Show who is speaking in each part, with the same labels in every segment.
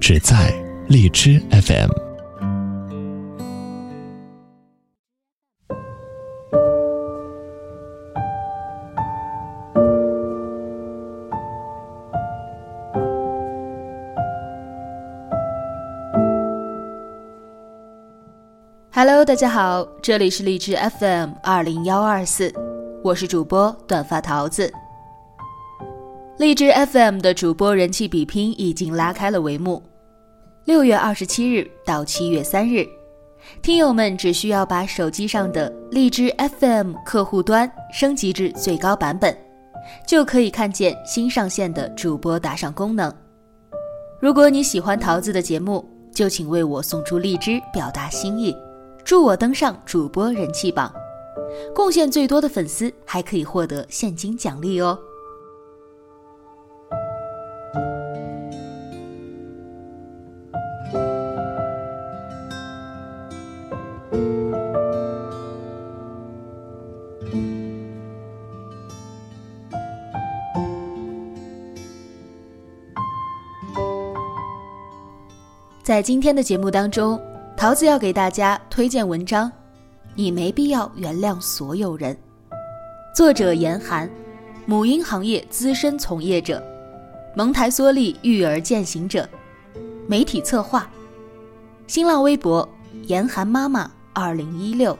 Speaker 1: 只在荔枝 FM。
Speaker 2: Hello，大家好，这里是荔枝 FM 二零幺二四，我是主播短发桃子。荔枝 FM 的主播人气比拼已经拉开了帷幕。六月二十七日到七月三日，听友们只需要把手机上的荔枝 FM 客户端升级至最高版本，就可以看见新上线的主播打赏功能。如果你喜欢桃子的节目，就请为我送出荔枝表达心意，助我登上主播人气榜。贡献最多的粉丝还可以获得现金奖励哦。在今天的节目当中，桃子要给大家推荐文章，《你没必要原谅所有人》，作者严寒，母婴行业资深从业者，蒙台梭利育儿践行者，媒体策划，新浪微博严寒妈妈二零一六。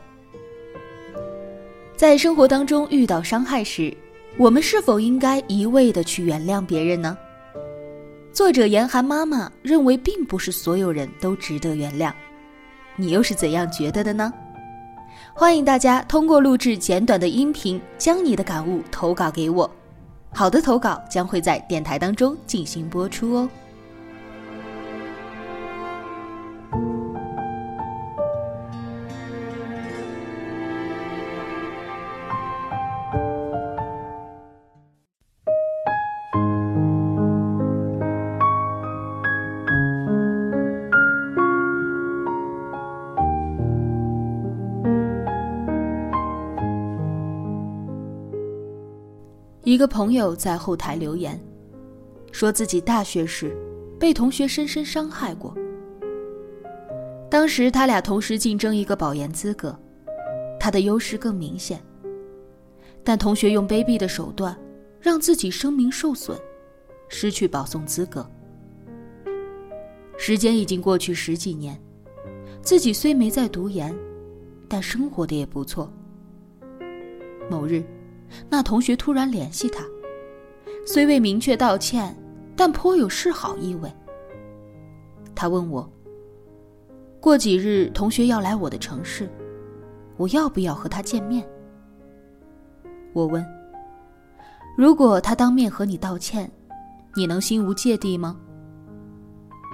Speaker 2: 在生活当中遇到伤害时，我们是否应该一味的去原谅别人呢？作者严寒妈妈认为，并不是所有人都值得原谅，你又是怎样觉得的呢？欢迎大家通过录制简短的音频，将你的感悟投稿给我，好的投稿将会在电台当中进行播出哦。一个朋友在后台留言，说自己大学时被同学深深伤害过。当时他俩同时竞争一个保研资格，他的优势更明显。但同学用卑鄙的手段让自己声名受损，失去保送资格。时间已经过去十几年，自己虽没在读研，但生活的也不错。某日。那同学突然联系他，虽未明确道歉，但颇有示好意味。他问我：“过几日同学要来我的城市，我要不要和他见面？”我问：“如果他当面和你道歉，你能心无芥蒂吗？”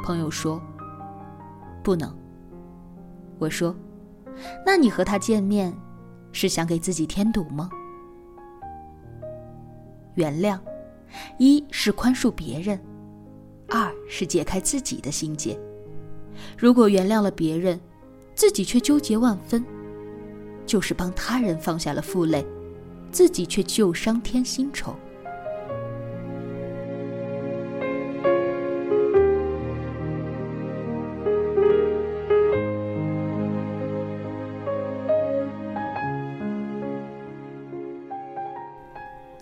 Speaker 2: 朋友说：“不能。”我说：“那你和他见面，是想给自己添堵吗？”原谅，一是宽恕别人，二是解开自己的心结。如果原谅了别人，自己却纠结万分，就是帮他人放下了负累，自己却旧伤添新愁。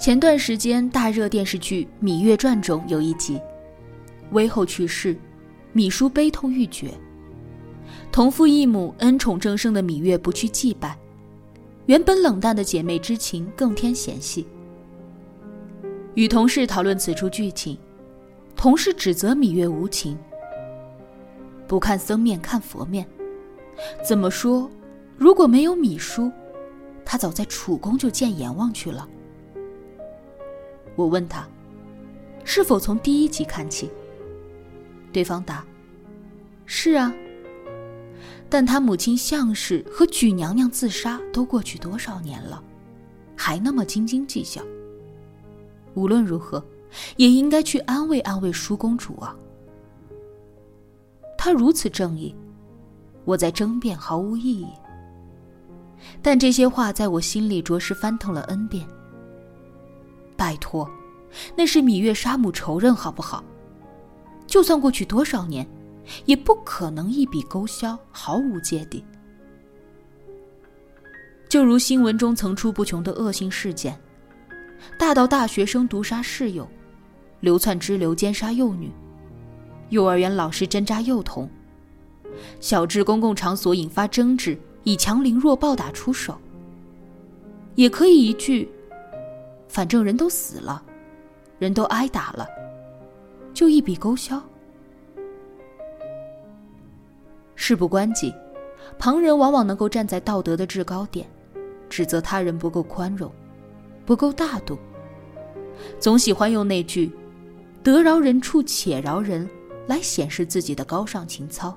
Speaker 2: 前段时间大热电视剧《芈月传》中有一集，韦后去世，芈姝悲痛欲绝。同父异母、恩宠正盛的芈月不去祭拜，原本冷淡的姐妹之情更添嫌隙。与同事讨论此处剧情，同事指责芈月无情，不看僧面看佛面。怎么说？如果没有芈姝，他早在楚宫就见阎王去了。我问他：“是否从第一集看起？”对方答：“是啊。”但他母亲向氏和举娘娘自杀都过去多少年了，还那么斤斤计较。无论如何，也应该去安慰安慰舒公主啊。他如此正义，我在争辩毫无意义。但这些话在我心里着实翻腾了 n 遍。拜托，那是芈月杀母仇人，好不好？就算过去多少年。也不可能一笔勾销，毫无芥蒂。就如新闻中层出不穷的恶性事件，大到大学生毒杀室友，流窜支流奸杀幼女，幼儿园老师针扎幼童，小至公共场所引发争执，以强凌弱暴打出手。也可以一句：反正人都死了，人都挨打了，就一笔勾销。事不关己，旁人往往能够站在道德的制高点，指责他人不够宽容，不够大度，总喜欢用那句“得饶人处且饶人”来显示自己的高尚情操。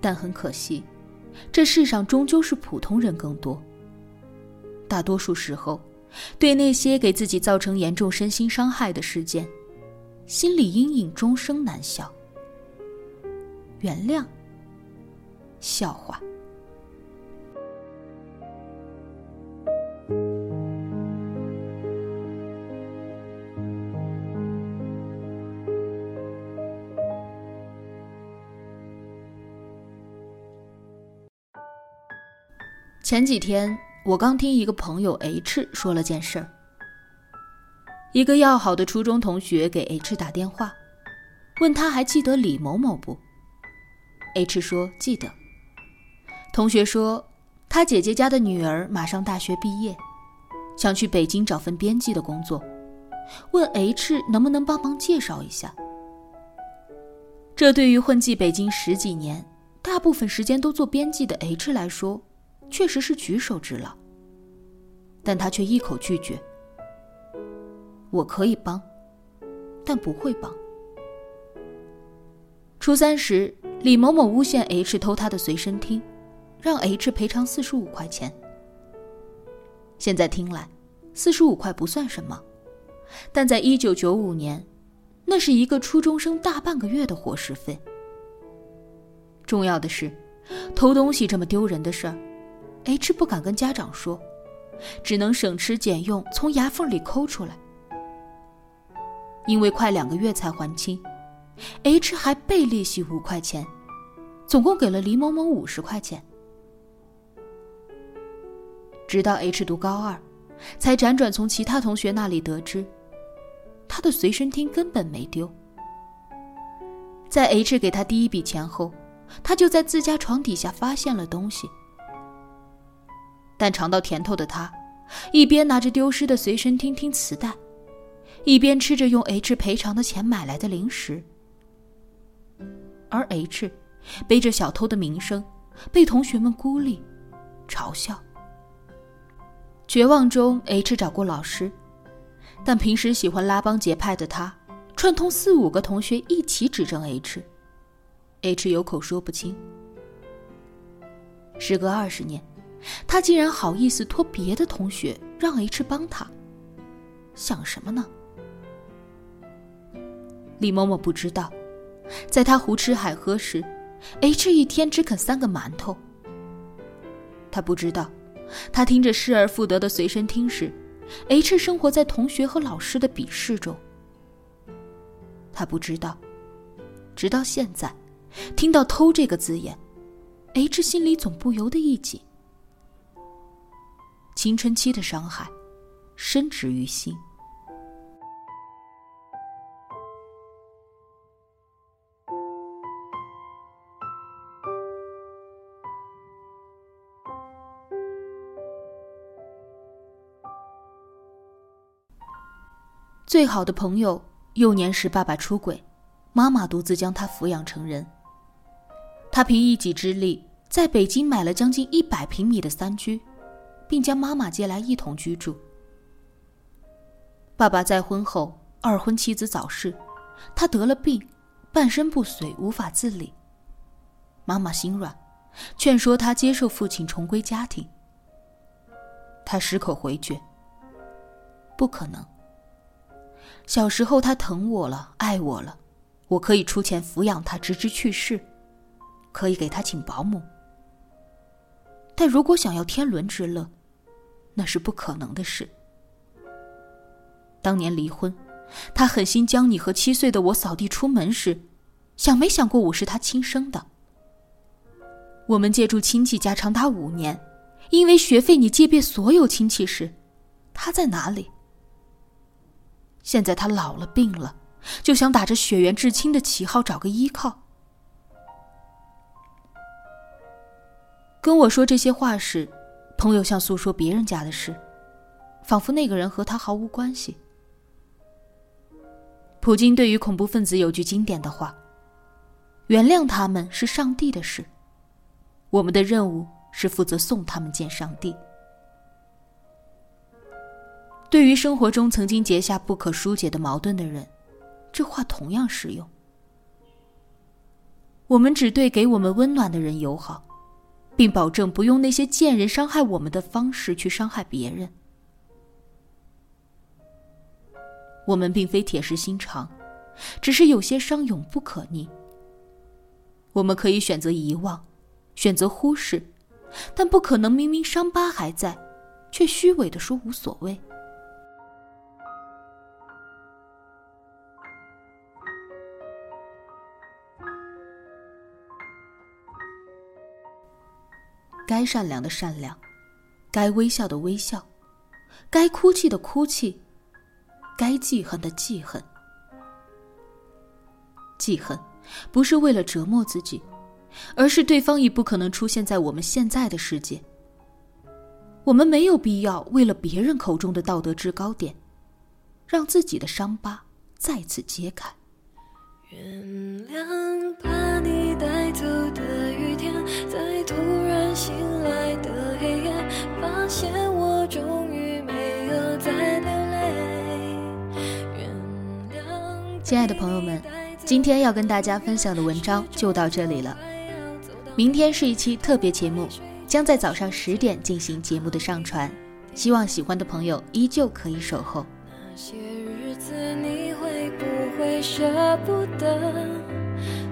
Speaker 2: 但很可惜，这世上终究是普通人更多。大多数时候，对那些给自己造成严重身心伤害的事件，心理阴影终生难消。原谅。笑话。前几天，我刚听一个朋友 H 说了件事儿。一个要好的初中同学给 H 打电话，问他还记得李某某不？H 说：“记得。”同学说：“他姐姐家的女儿马上大学毕业，想去北京找份编辑的工作，问 H 能不能帮忙介绍一下。”这对于混迹北京十几年、大部分时间都做编辑的 H 来说，确实是举手之劳。但他却一口拒绝：“我可以帮，但不会帮。”初三时。李某某诬陷 H 偷他的随身听，让 H 赔偿四十五块钱。现在听来，四十五块不算什么，但在一九九五年，那是一个初中生大半个月的伙食费。重要的是，偷东西这么丢人的事儿，H 不敢跟家长说，只能省吃俭用从牙缝里抠出来。因为快两个月才还清。H 还被利息五块钱，总共给了李某某五十块钱。直到 H 读高二，才辗转从其他同学那里得知，他的随身听根本没丢。在 H 给他第一笔钱后，他就在自家床底下发现了东西。但尝到甜头的他，一边拿着丢失的随身听听磁带，一边吃着用 H 赔偿的钱买来的零食。而 H 背着小偷的名声，被同学们孤立、嘲笑。绝望中，H 找过老师，但平时喜欢拉帮结派的他，串通四五个同学一起指证 H，H 有口说不清。时隔二十年，他竟然好意思托别的同学让 H 帮他，想什么呢？李某某不知道。在他胡吃海喝时，H 一天只啃三个馒头。他不知道，他听着失而复得的随身听时，H 生活在同学和老师的鄙视中。他不知道，直到现在，听到“偷”这个字眼，H 心里总不由得一紧。青春期的伤害，深植于心。最好的朋友幼年时爸爸出轨，妈妈独自将他抚养成人。他凭一己之力在北京买了将近一百平米的三居，并将妈妈接来一同居住。爸爸再婚后，二婚妻子早逝，他得了病，半身不遂，无法自理。妈妈心软，劝说他接受父亲重归家庭。他矢口回绝：“不可能。小时候他疼我了，爱我了，我可以出钱抚养他，直至去世，可以给他请保姆。但如果想要天伦之乐，那是不可能的事。当年离婚。”他狠心将你和七岁的我扫地出门时，想没想过我是他亲生的？我们借住亲戚家长达五年，因为学费你借遍所有亲戚时，他在哪里？现在他老了病了，就想打着血缘至亲的旗号找个依靠。跟我说这些话时，朋友像诉说别人家的事，仿佛那个人和他毫无关系。普京对于恐怖分子有句经典的话：“原谅他们是上帝的事，我们的任务是负责送他们见上帝。”对于生活中曾经结下不可疏解的矛盾的人，这话同样适用。我们只对给我们温暖的人友好，并保证不用那些贱人伤害我们的方式去伤害别人。我们并非铁石心肠，只是有些伤永不可逆。我们可以选择遗忘，选择忽视，但不可能明明伤疤还在，却虚伪的说无所谓。善良的善良，该微笑的微笑，该哭泣的哭泣。该记恨的记恨，记恨不是为了折磨自己，而是对方已不可能出现在我们现在的世界。我们没有必要为了别人口中的道德制高点，让自己的伤疤再次揭开。原谅把你带亲爱的朋友们，今天要跟大家分享的文章就到这里了。明天是一期特别节目，将在早上十点进行节目的上传，希望喜欢的朋友依旧可以守候。那些日子你会不会舍不得？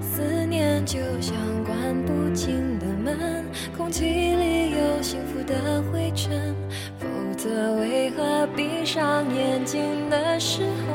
Speaker 2: 思念就像关不紧的门，空气里有幸福的灰尘，否则为何闭上眼睛的时候？